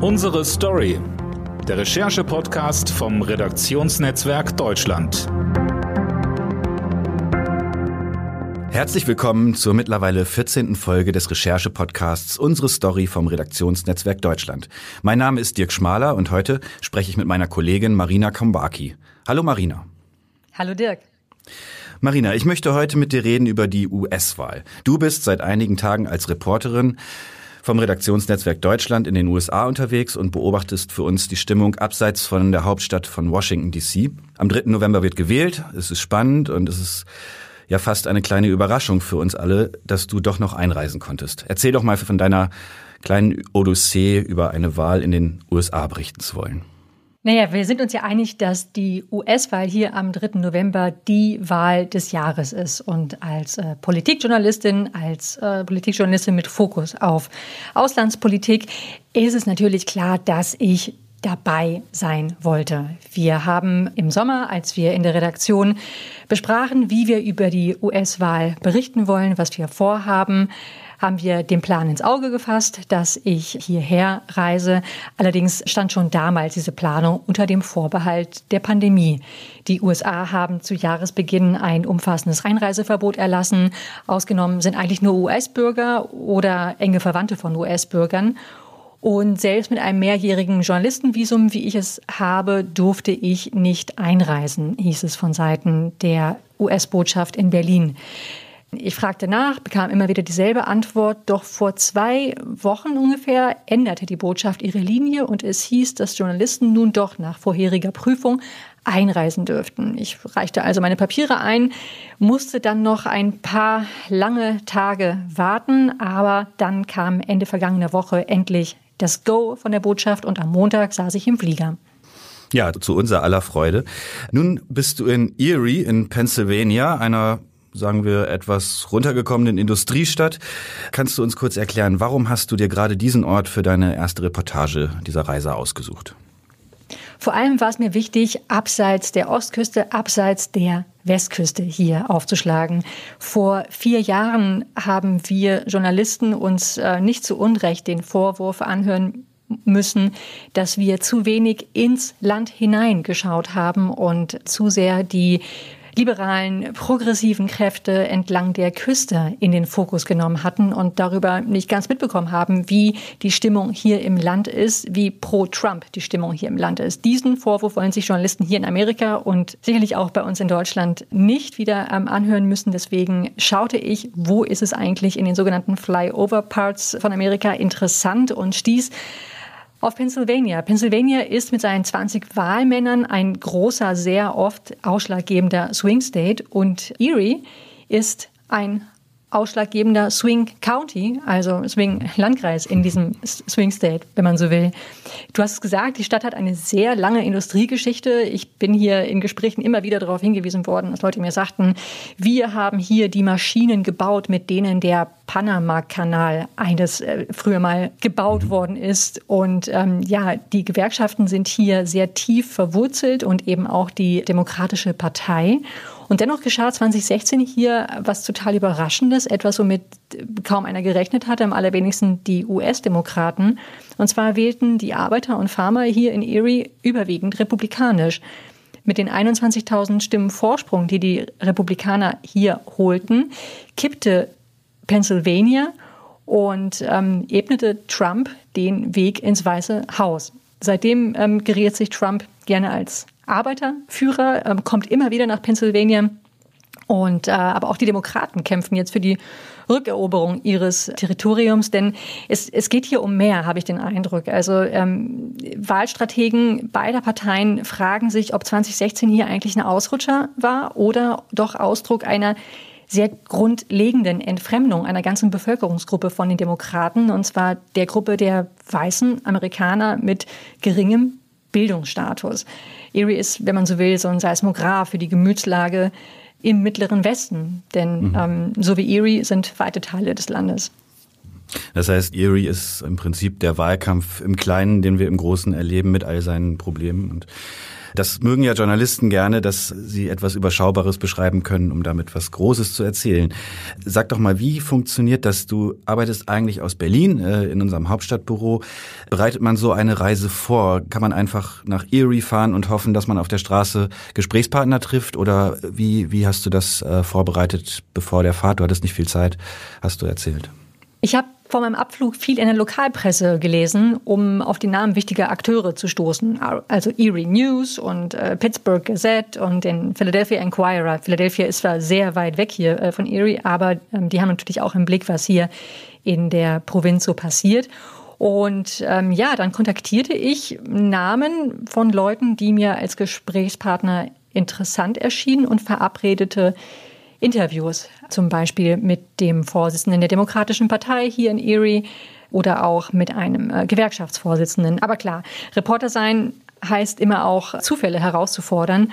Unsere Story. Der Recherche-Podcast vom Redaktionsnetzwerk Deutschland. Herzlich willkommen zur mittlerweile 14. Folge des Recherche-Podcasts Unsere Story vom Redaktionsnetzwerk Deutschland. Mein Name ist Dirk Schmaler und heute spreche ich mit meiner Kollegin Marina Kombaki. Hallo Marina. Hallo Dirk. Marina, ich möchte heute mit dir reden über die US-Wahl. Du bist seit einigen Tagen als Reporterin vom Redaktionsnetzwerk Deutschland in den USA unterwegs und beobachtest für uns die Stimmung abseits von der Hauptstadt von Washington DC. Am 3. November wird gewählt. Es ist spannend und es ist ja fast eine kleine Überraschung für uns alle, dass du doch noch einreisen konntest. Erzähl doch mal von deiner kleinen Odyssee über eine Wahl in den USA berichten zu wollen. Naja, wir sind uns ja einig, dass die US-Wahl hier am 3. November die Wahl des Jahres ist. Und als äh, Politikjournalistin, als äh, Politikjournalistin mit Fokus auf Auslandspolitik, ist es natürlich klar, dass ich dabei sein wollte. Wir haben im Sommer, als wir in der Redaktion besprachen, wie wir über die US-Wahl berichten wollen, was wir vorhaben, haben wir den Plan ins Auge gefasst, dass ich hierher reise. Allerdings stand schon damals diese Planung unter dem Vorbehalt der Pandemie. Die USA haben zu Jahresbeginn ein umfassendes Einreiseverbot erlassen. Ausgenommen sind eigentlich nur US-Bürger oder enge Verwandte von US-Bürgern. Und selbst mit einem mehrjährigen Journalistenvisum, wie ich es habe, durfte ich nicht einreisen, hieß es von Seiten der US-Botschaft in Berlin. Ich fragte nach, bekam immer wieder dieselbe Antwort, doch vor zwei Wochen ungefähr änderte die Botschaft ihre Linie und es hieß, dass Journalisten nun doch nach vorheriger Prüfung einreisen dürften. Ich reichte also meine Papiere ein, musste dann noch ein paar lange Tage warten, aber dann kam Ende vergangener Woche endlich das Go von der Botschaft und am Montag saß ich im Flieger. Ja, zu unser aller Freude. Nun bist du in Erie in Pennsylvania, einer sagen wir, etwas runtergekommenen Industriestadt. Kannst du uns kurz erklären, warum hast du dir gerade diesen Ort für deine erste Reportage dieser Reise ausgesucht? Vor allem war es mir wichtig, abseits der Ostküste, abseits der Westküste hier aufzuschlagen. Vor vier Jahren haben wir Journalisten uns äh, nicht zu Unrecht den Vorwurf anhören müssen, dass wir zu wenig ins Land hineingeschaut haben und zu sehr die liberalen, progressiven Kräfte entlang der Küste in den Fokus genommen hatten und darüber nicht ganz mitbekommen haben, wie die Stimmung hier im Land ist, wie pro-Trump die Stimmung hier im Land ist. Diesen Vorwurf wollen sich Journalisten hier in Amerika und sicherlich auch bei uns in Deutschland nicht wieder ähm, anhören müssen. Deswegen schaute ich, wo ist es eigentlich in den sogenannten Flyover-Parts von Amerika interessant und stieß auf Pennsylvania. Pennsylvania ist mit seinen 20 Wahlmännern ein großer, sehr oft ausschlaggebender Swing State und Erie ist ein ausschlaggebender Swing County, also Swing Landkreis in diesem Swing State, wenn man so will. Du hast es gesagt, die Stadt hat eine sehr lange Industriegeschichte. Ich bin hier in Gesprächen immer wieder darauf hingewiesen worden, dass Leute mir sagten, wir haben hier die Maschinen gebaut, mit denen der Panama-Kanal eines äh, früher mal gebaut mhm. worden ist. Und ähm, ja, die Gewerkschaften sind hier sehr tief verwurzelt und eben auch die Demokratische Partei. Und dennoch geschah 2016 hier was total Überraschendes, etwas, womit kaum einer gerechnet hatte, am allerwenigsten die US-Demokraten. Und zwar wählten die Arbeiter und Farmer hier in Erie überwiegend republikanisch. Mit den 21.000 Stimmen Vorsprung, die die Republikaner hier holten, kippte Pennsylvania und ähm, ebnete Trump den Weg ins Weiße Haus. Seitdem ähm, geriert sich Trump gerne als Arbeiterführer, ähm, kommt immer wieder nach Pennsylvania. Und äh, aber auch die Demokraten kämpfen jetzt für die Rückeroberung ihres Territoriums, denn es, es geht hier um mehr, habe ich den Eindruck. Also ähm, Wahlstrategen beider Parteien fragen sich, ob 2016 hier eigentlich ein Ausrutscher war oder doch Ausdruck einer sehr grundlegenden Entfremdung einer ganzen Bevölkerungsgruppe von den Demokraten, und zwar der Gruppe der weißen Amerikaner mit geringem Bildungsstatus. Erie ist, wenn man so will, so ein Seismograph für die Gemütslage im Mittleren Westen. Denn mhm. ähm, so wie Erie sind weite Teile des Landes. Das heißt, Erie ist im Prinzip der Wahlkampf im Kleinen, den wir im Großen erleben mit all seinen Problemen. Und Das mögen ja Journalisten gerne, dass sie etwas Überschaubares beschreiben können, um damit was Großes zu erzählen. Sag doch mal, wie funktioniert das? Du arbeitest eigentlich aus Berlin äh, in unserem Hauptstadtbüro. Bereitet man so eine Reise vor? Kann man einfach nach Erie fahren und hoffen, dass man auf der Straße Gesprächspartner trifft? Oder wie, wie hast du das äh, vorbereitet bevor der Fahrt? Du hattest nicht viel Zeit, hast du erzählt. Ich habe vor meinem Abflug viel in der Lokalpresse gelesen, um auf die Namen wichtiger Akteure zu stoßen. Also Erie News und äh, Pittsburgh Gazette und den Philadelphia Inquirer. Philadelphia ist zwar sehr weit weg hier äh, von Erie, aber ähm, die haben natürlich auch im Blick, was hier in der Provinz so passiert. Und ähm, ja, dann kontaktierte ich Namen von Leuten, die mir als Gesprächspartner interessant erschienen und verabredete Interviews, zum Beispiel mit dem Vorsitzenden der Demokratischen Partei hier in Erie oder auch mit einem äh, Gewerkschaftsvorsitzenden. Aber klar, Reporter sein heißt immer auch Zufälle herauszufordern.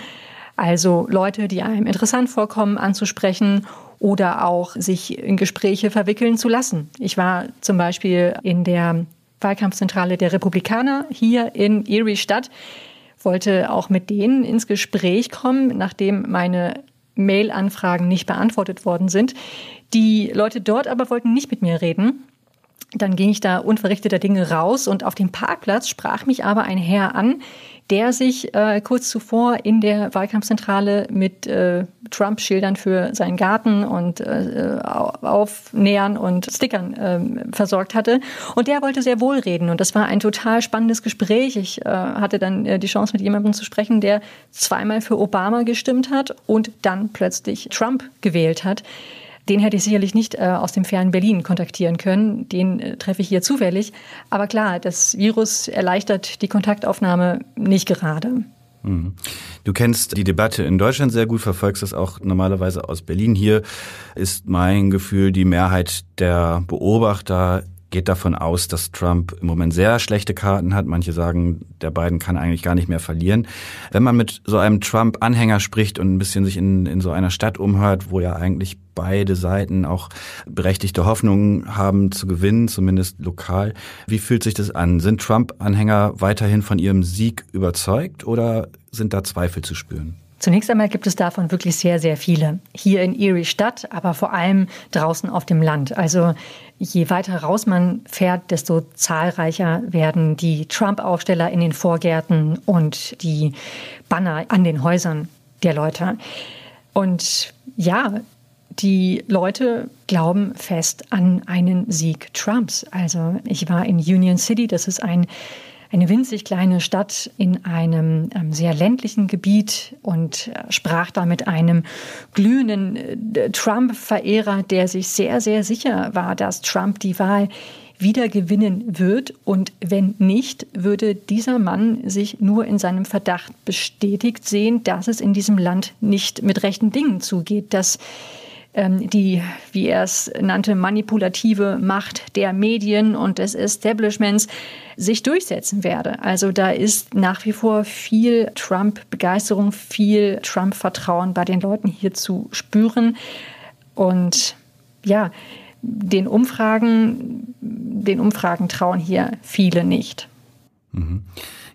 Also Leute, die einem interessant vorkommen, anzusprechen oder auch sich in Gespräche verwickeln zu lassen. Ich war zum Beispiel in der Wahlkampfzentrale der Republikaner hier in Erie Stadt, wollte auch mit denen ins Gespräch kommen, nachdem meine Mail-Anfragen nicht beantwortet worden sind. Die Leute dort aber wollten nicht mit mir reden. Dann ging ich da unverrichteter Dinge raus und auf dem Parkplatz sprach mich aber ein Herr an, der sich äh, kurz zuvor in der Wahlkampfzentrale mit äh, Trump-Schildern für seinen Garten und äh, Aufnähern und Stickern äh, versorgt hatte. Und der wollte sehr wohl reden. Und das war ein total spannendes Gespräch. Ich äh, hatte dann äh, die Chance, mit jemandem zu sprechen, der zweimal für Obama gestimmt hat und dann plötzlich Trump gewählt hat. Den hätte ich sicherlich nicht äh, aus dem fernen Berlin kontaktieren können. Den äh, treffe ich hier zufällig. Aber klar, das Virus erleichtert die Kontaktaufnahme nicht gerade. Mhm. Du kennst die Debatte in Deutschland sehr gut, verfolgst das auch normalerweise aus Berlin. Hier ist mein Gefühl, die Mehrheit der Beobachter geht davon aus, dass Trump im Moment sehr schlechte Karten hat. Manche sagen, der Biden kann eigentlich gar nicht mehr verlieren. Wenn man mit so einem Trump-Anhänger spricht und ein bisschen sich in, in so einer Stadt umhört, wo ja eigentlich beide Seiten auch berechtigte Hoffnungen haben zu gewinnen, zumindest lokal, wie fühlt sich das an? Sind Trump-Anhänger weiterhin von ihrem Sieg überzeugt oder sind da Zweifel zu spüren? Zunächst einmal gibt es davon wirklich sehr, sehr viele. Hier in Erie Stadt, aber vor allem draußen auf dem Land. Also je weiter raus man fährt, desto zahlreicher werden die Trump-Aufsteller in den Vorgärten und die Banner an den Häusern der Leute. Und ja, die Leute glauben fest an einen Sieg Trumps. Also ich war in Union City, das ist ein eine winzig kleine Stadt in einem ähm, sehr ländlichen Gebiet und äh, sprach da mit einem glühenden äh, Trump-Verehrer, der sich sehr, sehr sicher war, dass Trump die Wahl wieder gewinnen wird. Und wenn nicht, würde dieser Mann sich nur in seinem Verdacht bestätigt sehen, dass es in diesem Land nicht mit rechten Dingen zugeht, dass die, wie er es nannte, manipulative Macht der Medien und des Establishments sich durchsetzen werde. Also da ist nach wie vor viel Trump-Begeisterung, viel Trump-Vertrauen bei den Leuten hier zu spüren. Und ja, den Umfragen, den Umfragen trauen hier viele nicht. Mhm.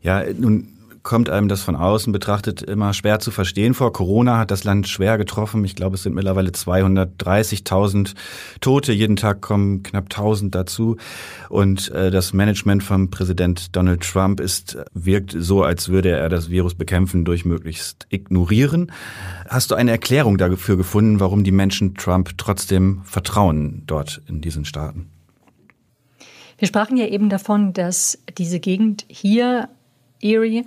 Ja, nun kommt einem das von außen betrachtet immer schwer zu verstehen vor. Corona hat das Land schwer getroffen. Ich glaube, es sind mittlerweile 230.000 Tote. Jeden Tag kommen knapp 1000 dazu. Und äh, das Management von Präsident Donald Trump ist, wirkt so, als würde er das Virus bekämpfen durch möglichst ignorieren. Hast du eine Erklärung dafür gefunden, warum die Menschen Trump trotzdem vertrauen dort in diesen Staaten? Wir sprachen ja eben davon, dass diese Gegend hier Erie,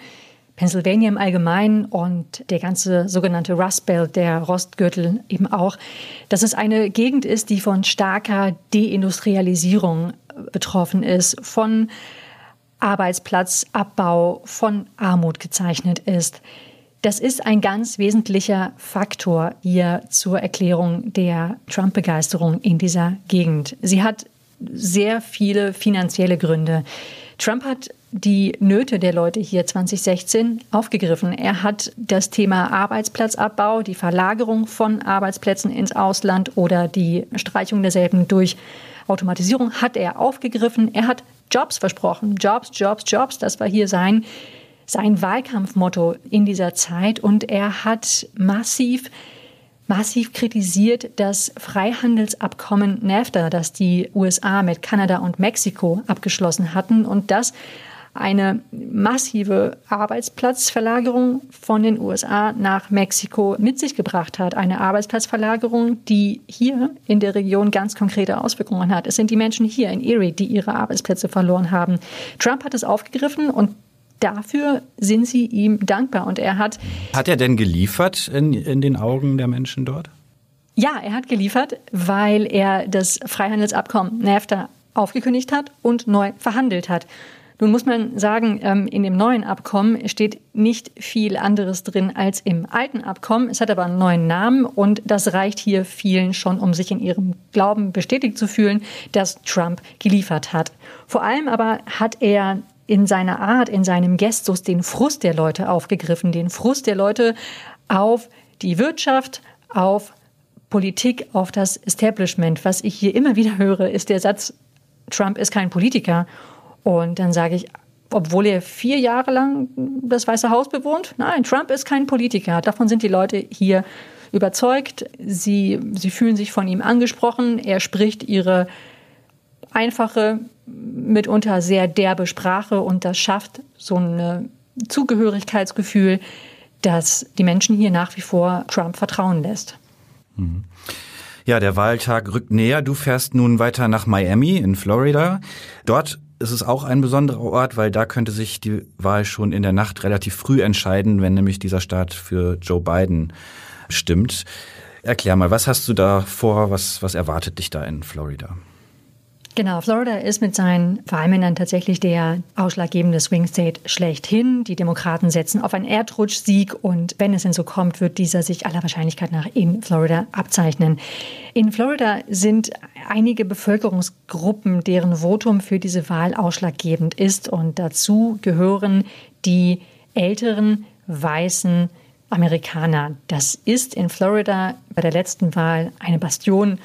Pennsylvania im Allgemeinen und der ganze sogenannte Rust Belt, der Rostgürtel eben auch, dass es eine Gegend ist, die von starker Deindustrialisierung betroffen ist, von Arbeitsplatzabbau, von Armut gezeichnet ist. Das ist ein ganz wesentlicher Faktor hier zur Erklärung der Trump-Begeisterung in dieser Gegend. Sie hat sehr viele finanzielle Gründe. Trump hat die Nöte der Leute hier 2016 aufgegriffen. Er hat das Thema Arbeitsplatzabbau, die Verlagerung von Arbeitsplätzen ins Ausland oder die Streichung derselben durch Automatisierung hat er aufgegriffen. Er hat Jobs versprochen. Jobs, Jobs, Jobs. Das war hier sein sein Wahlkampfmotto in dieser Zeit und er hat massiv massiv kritisiert das Freihandelsabkommen NAFTA, das die USA mit Kanada und Mexiko abgeschlossen hatten und das eine massive Arbeitsplatzverlagerung von den USA nach Mexiko mit sich gebracht hat. Eine Arbeitsplatzverlagerung, die hier in der Region ganz konkrete Auswirkungen hat. Es sind die Menschen hier in Erie, die ihre Arbeitsplätze verloren haben. Trump hat es aufgegriffen und dafür sind sie ihm dankbar. Und er hat. Hat er denn geliefert in, in den Augen der Menschen dort? Ja, er hat geliefert, weil er das Freihandelsabkommen NAFTA aufgekündigt hat und neu verhandelt hat. Nun muss man sagen, ähm, in dem neuen Abkommen steht nicht viel anderes drin als im alten Abkommen. Es hat aber einen neuen Namen und das reicht hier vielen schon, um sich in ihrem Glauben bestätigt zu fühlen, dass Trump geliefert hat. Vor allem aber hat er in seiner Art, in seinem Gestus den Frust der Leute aufgegriffen, den Frust der Leute auf die Wirtschaft, auf Politik, auf das Establishment. Was ich hier immer wieder höre, ist der Satz, Trump ist kein Politiker. Und dann sage ich, obwohl er vier Jahre lang das Weiße Haus bewohnt, nein, Trump ist kein Politiker. Davon sind die Leute hier überzeugt. Sie, sie fühlen sich von ihm angesprochen. Er spricht ihre einfache, mitunter sehr derbe Sprache und das schafft so ein Zugehörigkeitsgefühl, das die Menschen hier nach wie vor Trump vertrauen lässt. Mhm. Ja, der Wahltag rückt näher. Du fährst nun weiter nach Miami in Florida. Dort ist es auch ein besonderer Ort, weil da könnte sich die Wahl schon in der Nacht relativ früh entscheiden, wenn nämlich dieser Staat für Joe Biden stimmt. Erklär mal, was hast du da vor? Was, was erwartet dich da in Florida? Genau, Florida ist mit seinen Wahlmännern tatsächlich der ausschlaggebende Swing State schlechthin. Die Demokraten setzen auf einen Erdrutschsieg und wenn es denn so kommt, wird dieser sich aller Wahrscheinlichkeit nach in Florida abzeichnen. In Florida sind einige Bevölkerungsgruppen, deren Votum für diese Wahl ausschlaggebend ist und dazu gehören die älteren weißen Amerikaner. Das ist in Florida bei der letzten Wahl eine Bastion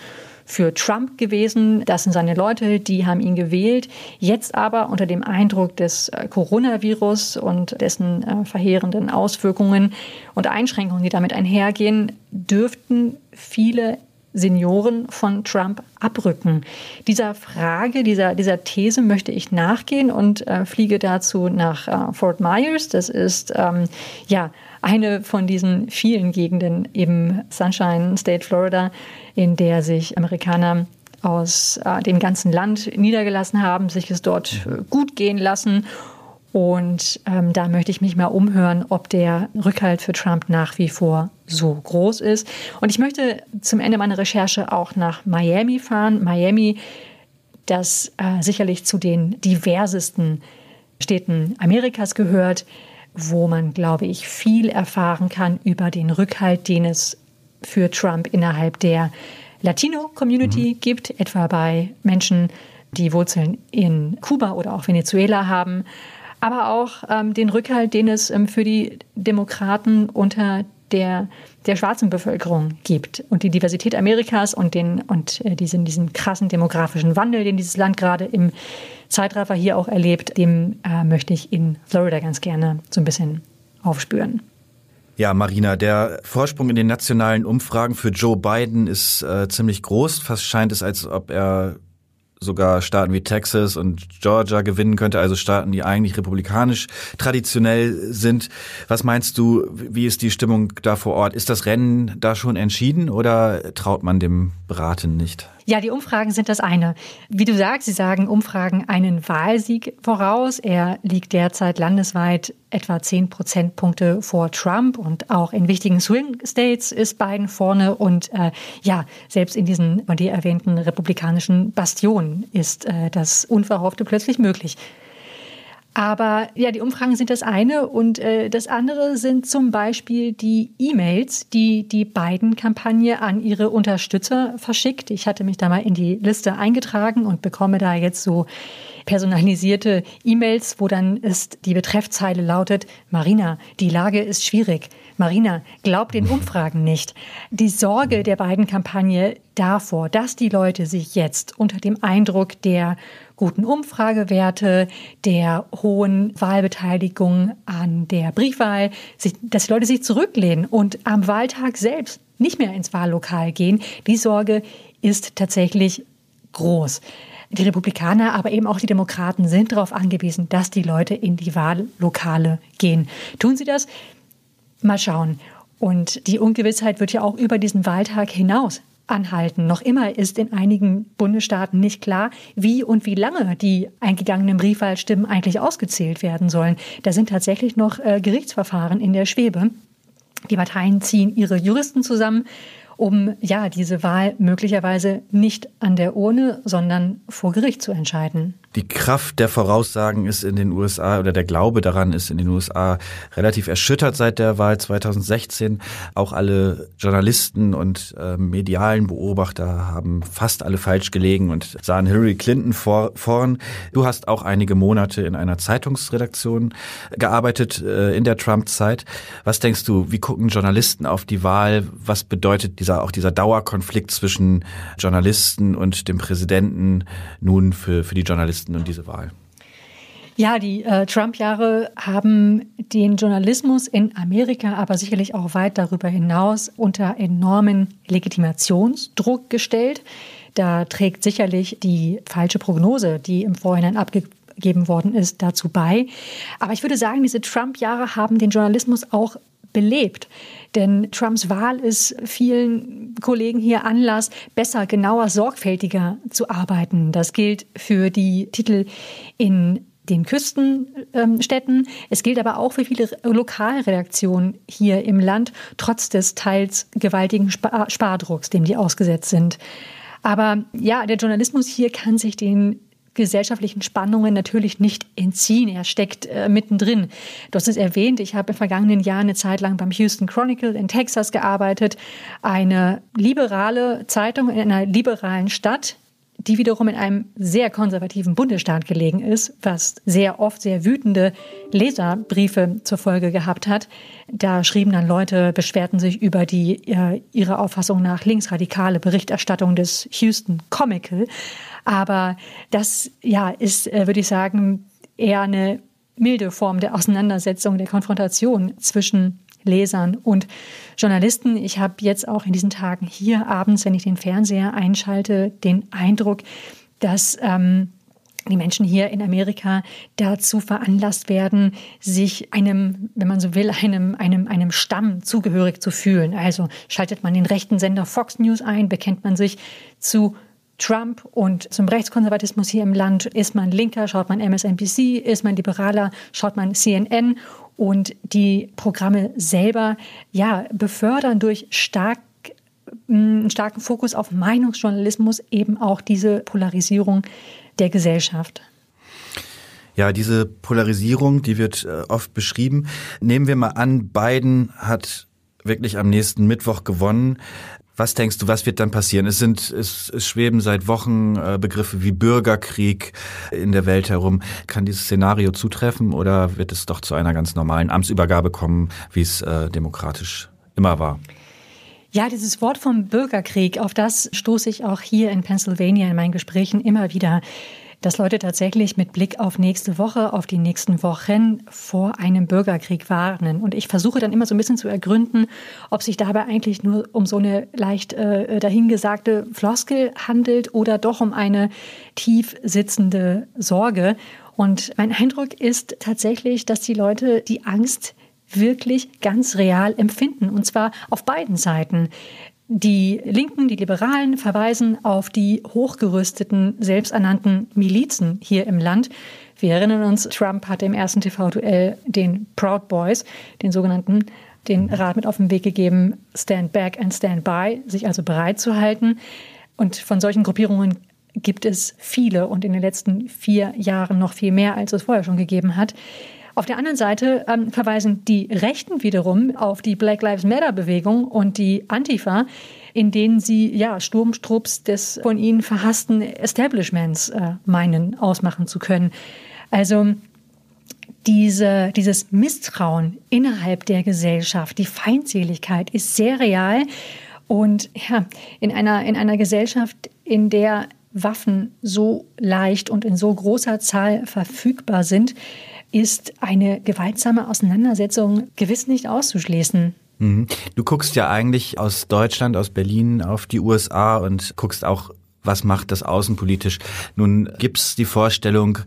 für Trump gewesen. Das sind seine Leute, die haben ihn gewählt. Jetzt aber unter dem Eindruck des äh, Coronavirus und dessen äh, verheerenden Auswirkungen und Einschränkungen, die damit einhergehen, dürften viele Senioren von Trump abrücken. Dieser Frage, dieser, dieser These möchte ich nachgehen und äh, fliege dazu nach äh, Fort Myers. Das ist ähm, ja eine von diesen vielen Gegenden im Sunshine State Florida, in der sich Amerikaner aus äh, dem ganzen Land niedergelassen haben, sich es dort äh, gut gehen lassen. Und ähm, da möchte ich mich mal umhören, ob der Rückhalt für Trump nach wie vor so groß ist. Und ich möchte zum Ende meiner Recherche auch nach Miami fahren. Miami, das äh, sicherlich zu den diversesten Städten Amerikas gehört, wo man, glaube ich, viel erfahren kann über den Rückhalt, den es für Trump innerhalb der Latino-Community mhm. gibt, etwa bei Menschen, die Wurzeln in Kuba oder auch Venezuela haben, aber auch ähm, den Rückhalt, den es ähm, für die Demokraten unter der, der schwarzen Bevölkerung gibt und die Diversität Amerikas und, den, und äh, diesen, diesen krassen demografischen Wandel, den dieses Land gerade im Zeitraffer hier auch erlebt, dem äh, möchte ich in Florida ganz gerne so ein bisschen aufspüren. Ja, Marina, der Vorsprung in den nationalen Umfragen für Joe Biden ist äh, ziemlich groß. Fast scheint es, als ob er sogar Staaten wie Texas und Georgia gewinnen könnte, also Staaten, die eigentlich republikanisch traditionell sind. Was meinst du, wie ist die Stimmung da vor Ort? Ist das Rennen da schon entschieden oder traut man dem Beraten nicht? Ja, die Umfragen sind das eine. Wie du sagst, sie sagen Umfragen einen Wahlsieg voraus. Er liegt derzeit landesweit etwa zehn Prozentpunkte vor Trump und auch in wichtigen Swing States ist Biden vorne und äh, ja, selbst in diesen von dir erwähnten republikanischen Bastionen ist äh, das Unverhoffte plötzlich möglich. Aber ja, die Umfragen sind das eine und äh, das andere sind zum Beispiel die E-Mails, die die Biden-Kampagne an ihre Unterstützer verschickt. Ich hatte mich da mal in die Liste eingetragen und bekomme da jetzt so personalisierte E-Mails, wo dann ist die Betreffzeile lautet, Marina, die Lage ist schwierig. Marina, glaub den Umfragen nicht. Die Sorge der beiden Kampagne davor, dass die Leute sich jetzt unter dem Eindruck der guten Umfragewerte, der hohen Wahlbeteiligung an der Briefwahl, dass die Leute sich zurücklehnen und am Wahltag selbst nicht mehr ins Wahllokal gehen. Die Sorge ist tatsächlich groß. Die Republikaner, aber eben auch die Demokraten sind darauf angewiesen, dass die Leute in die Wahllokale gehen. Tun sie das? Mal schauen. Und die Ungewissheit wird ja auch über diesen Wahltag hinaus anhalten. Noch immer ist in einigen Bundesstaaten nicht klar, wie und wie lange die eingegangenen Briefwahlstimmen eigentlich ausgezählt werden sollen. Da sind tatsächlich noch äh, Gerichtsverfahren in der Schwebe. Die Parteien ziehen ihre Juristen zusammen um ja diese Wahl möglicherweise nicht an der Urne, sondern vor Gericht zu entscheiden. Die Kraft der Voraussagen ist in den USA oder der Glaube daran ist in den USA relativ erschüttert seit der Wahl 2016. Auch alle Journalisten und äh, medialen Beobachter haben fast alle falsch gelegen und sahen Hillary Clinton vor, vorn. Du hast auch einige Monate in einer Zeitungsredaktion gearbeitet äh, in der Trump-Zeit. Was denkst du, wie gucken Journalisten auf die Wahl? Was bedeutet dieser auch dieser Dauerkonflikt zwischen Journalisten und dem Präsidenten nun für, für die Journalisten? Journalisten und diese Wahl? Ja, die äh, Trump-Jahre haben den Journalismus in Amerika, aber sicherlich auch weit darüber hinaus unter enormen Legitimationsdruck gestellt. Da trägt sicherlich die falsche Prognose, die im Vorhinein abgegeben worden ist, dazu bei. Aber ich würde sagen, diese Trump-Jahre haben den Journalismus auch belebt. Denn Trumps Wahl ist vielen Kollegen hier Anlass, besser, genauer, sorgfältiger zu arbeiten. Das gilt für die Titel in den Küstenstädten. Es gilt aber auch für viele Lokalredaktionen hier im Land, trotz des teils gewaltigen Spardrucks, dem die ausgesetzt sind. Aber ja, der Journalismus hier kann sich den gesellschaftlichen Spannungen natürlich nicht entziehen. Er steckt äh, mittendrin. Du hast es erwähnt, ich habe im vergangenen Jahr eine Zeit lang beim Houston Chronicle in Texas gearbeitet. Eine liberale Zeitung in einer liberalen Stadt, die wiederum in einem sehr konservativen Bundesstaat gelegen ist, was sehr oft sehr wütende Leserbriefe zur Folge gehabt hat. Da schrieben dann Leute, beschwerten sich über die äh, ihrer Auffassung nach linksradikale Berichterstattung des Houston Comical. Aber das ja ist, äh, würde ich sagen, eher eine milde Form der Auseinandersetzung, der Konfrontation zwischen Lesern und Journalisten. Ich habe jetzt auch in diesen Tagen hier abends, wenn ich den Fernseher einschalte, den Eindruck, dass ähm, die Menschen hier in Amerika dazu veranlasst werden, sich einem, wenn man so will, einem, einem, einem Stamm zugehörig zu fühlen. Also schaltet man den rechten Sender Fox News ein, bekennt man sich zu Trump und zum Rechtskonservatismus hier im Land. Ist man Linker, schaut man MSNBC, ist man Liberaler, schaut man CNN und die Programme selber ja befördern durch stark einen starken Fokus auf Meinungsjournalismus eben auch diese Polarisierung der Gesellschaft. Ja, diese Polarisierung, die wird äh, oft beschrieben. Nehmen wir mal an, Biden hat wirklich am nächsten Mittwoch gewonnen. Was denkst du, was wird dann passieren? Es sind, es, es schweben seit Wochen äh, Begriffe wie Bürgerkrieg in der Welt herum. Kann dieses Szenario zutreffen oder wird es doch zu einer ganz normalen Amtsübergabe kommen, wie es äh, demokratisch immer war? Ja, dieses Wort vom Bürgerkrieg, auf das stoße ich auch hier in Pennsylvania in meinen Gesprächen immer wieder dass Leute tatsächlich mit Blick auf nächste Woche, auf die nächsten Wochen vor einem Bürgerkrieg warnen. Und ich versuche dann immer so ein bisschen zu ergründen, ob sich dabei eigentlich nur um so eine leicht äh, dahingesagte Floskel handelt oder doch um eine tief sitzende Sorge. Und mein Eindruck ist tatsächlich, dass die Leute die Angst wirklich ganz real empfinden, und zwar auf beiden Seiten. Die Linken, die Liberalen verweisen auf die hochgerüsteten, selbsternannten Milizen hier im Land. Wir erinnern uns, Trump hatte im ersten TV-Duell den Proud Boys, den sogenannten, den Rat mit auf den Weg gegeben, Stand Back and Stand By, sich also bereit zu halten. Und von solchen Gruppierungen gibt es viele und in den letzten vier Jahren noch viel mehr, als es vorher schon gegeben hat. Auf der anderen Seite ähm, verweisen die Rechten wiederum auf die Black Lives Matter Bewegung und die Antifa, in denen sie ja Sturmstrupps des von ihnen verhassten Establishments äh, meinen ausmachen zu können. Also diese, dieses Misstrauen innerhalb der Gesellschaft, die Feindseligkeit ist sehr real. Und ja, in einer, in einer Gesellschaft, in der Waffen so leicht und in so großer Zahl verfügbar sind, ist eine gewaltsame Auseinandersetzung gewiss nicht auszuschließen. Mhm. Du guckst ja eigentlich aus Deutschland, aus Berlin auf die USA und guckst auch, was macht das außenpolitisch. Nun gibt's die Vorstellung,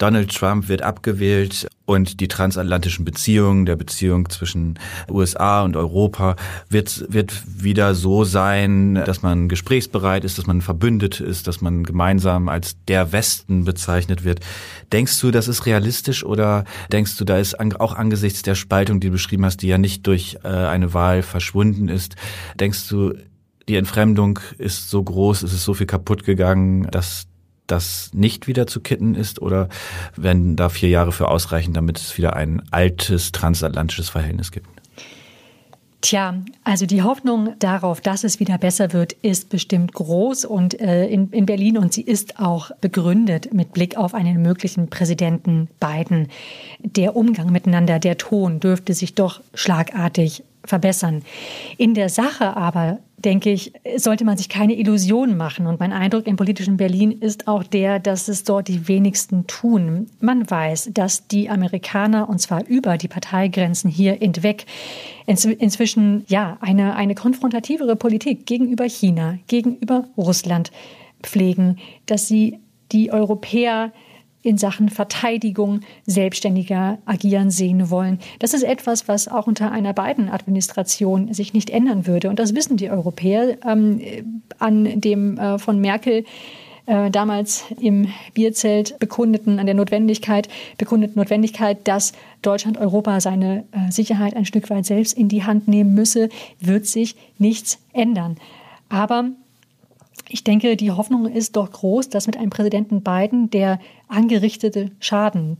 Donald Trump wird abgewählt und die transatlantischen Beziehungen, der Beziehung zwischen USA und Europa wird, wird wieder so sein, dass man gesprächsbereit ist, dass man verbündet ist, dass man gemeinsam als der Westen bezeichnet wird. Denkst du, das ist realistisch oder denkst du, da ist auch angesichts der Spaltung, die du beschrieben hast, die ja nicht durch äh, eine Wahl verschwunden ist, denkst du, die Entfremdung ist so groß, es ist so viel kaputt gegangen, dass das nicht wieder zu kitten ist oder werden da vier Jahre für ausreichen, damit es wieder ein altes transatlantisches Verhältnis gibt? Tja, also die Hoffnung darauf, dass es wieder besser wird, ist bestimmt groß und äh, in, in Berlin und sie ist auch begründet mit Blick auf einen möglichen Präsidenten Biden. Der Umgang miteinander, der Ton dürfte sich doch schlagartig verbessern. In der Sache aber denke ich, sollte man sich keine Illusionen machen. Und mein Eindruck im politischen Berlin ist auch der, dass es dort die wenigsten tun. Man weiß, dass die Amerikaner, und zwar über die Parteigrenzen hier hinweg, inzwischen ja eine, eine konfrontativere Politik gegenüber China, gegenüber Russland pflegen, dass sie die Europäer in Sachen Verteidigung selbstständiger agieren sehen wollen. Das ist etwas, was auch unter einer beiden Administration sich nicht ändern würde. Und das wissen die Europäer. Ähm, an dem äh, von Merkel äh, damals im Bierzelt bekundeten, an der Notwendigkeit, bekundeten Notwendigkeit, dass Deutschland Europa seine äh, Sicherheit ein Stück weit selbst in die Hand nehmen müsse, wird sich nichts ändern. Aber ich denke, die Hoffnung ist doch groß, dass mit einem Präsidenten Biden der angerichtete Schaden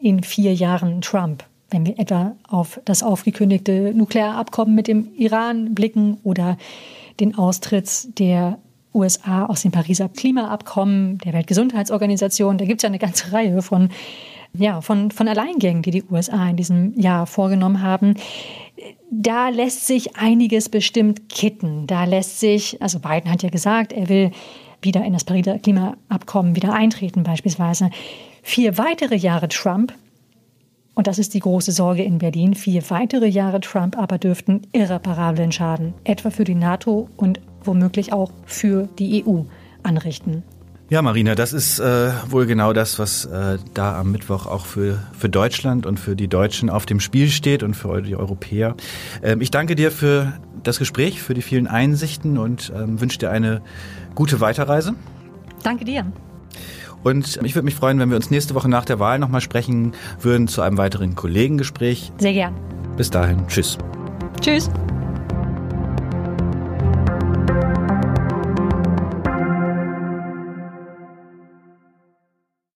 in vier Jahren Trump, wenn wir etwa auf das aufgekündigte Nuklearabkommen mit dem Iran blicken oder den Austritt der USA aus dem Pariser Klimaabkommen, der Weltgesundheitsorganisation, da gibt es ja eine ganze Reihe von, ja, von, von Alleingängen, die die USA in diesem Jahr vorgenommen haben da lässt sich einiges bestimmt kitten. Da lässt sich, also Biden hat ja gesagt, er will wieder in das Pariser Klimaabkommen wieder eintreten beispielsweise. Vier weitere Jahre Trump, und das ist die große Sorge in Berlin, vier weitere Jahre Trump aber dürften irreparablen Schaden, etwa für die NATO und womöglich auch für die EU anrichten. Ja, Marina, das ist äh, wohl genau das, was äh, da am Mittwoch auch für, für Deutschland und für die Deutschen auf dem Spiel steht und für die Europäer. Ähm, ich danke dir für das Gespräch, für die vielen Einsichten und ähm, wünsche dir eine gute Weiterreise. Danke dir. Und ich würde mich freuen, wenn wir uns nächste Woche nach der Wahl nochmal sprechen würden zu einem weiteren Kollegengespräch. Sehr gern. Bis dahin. Tschüss. Tschüss.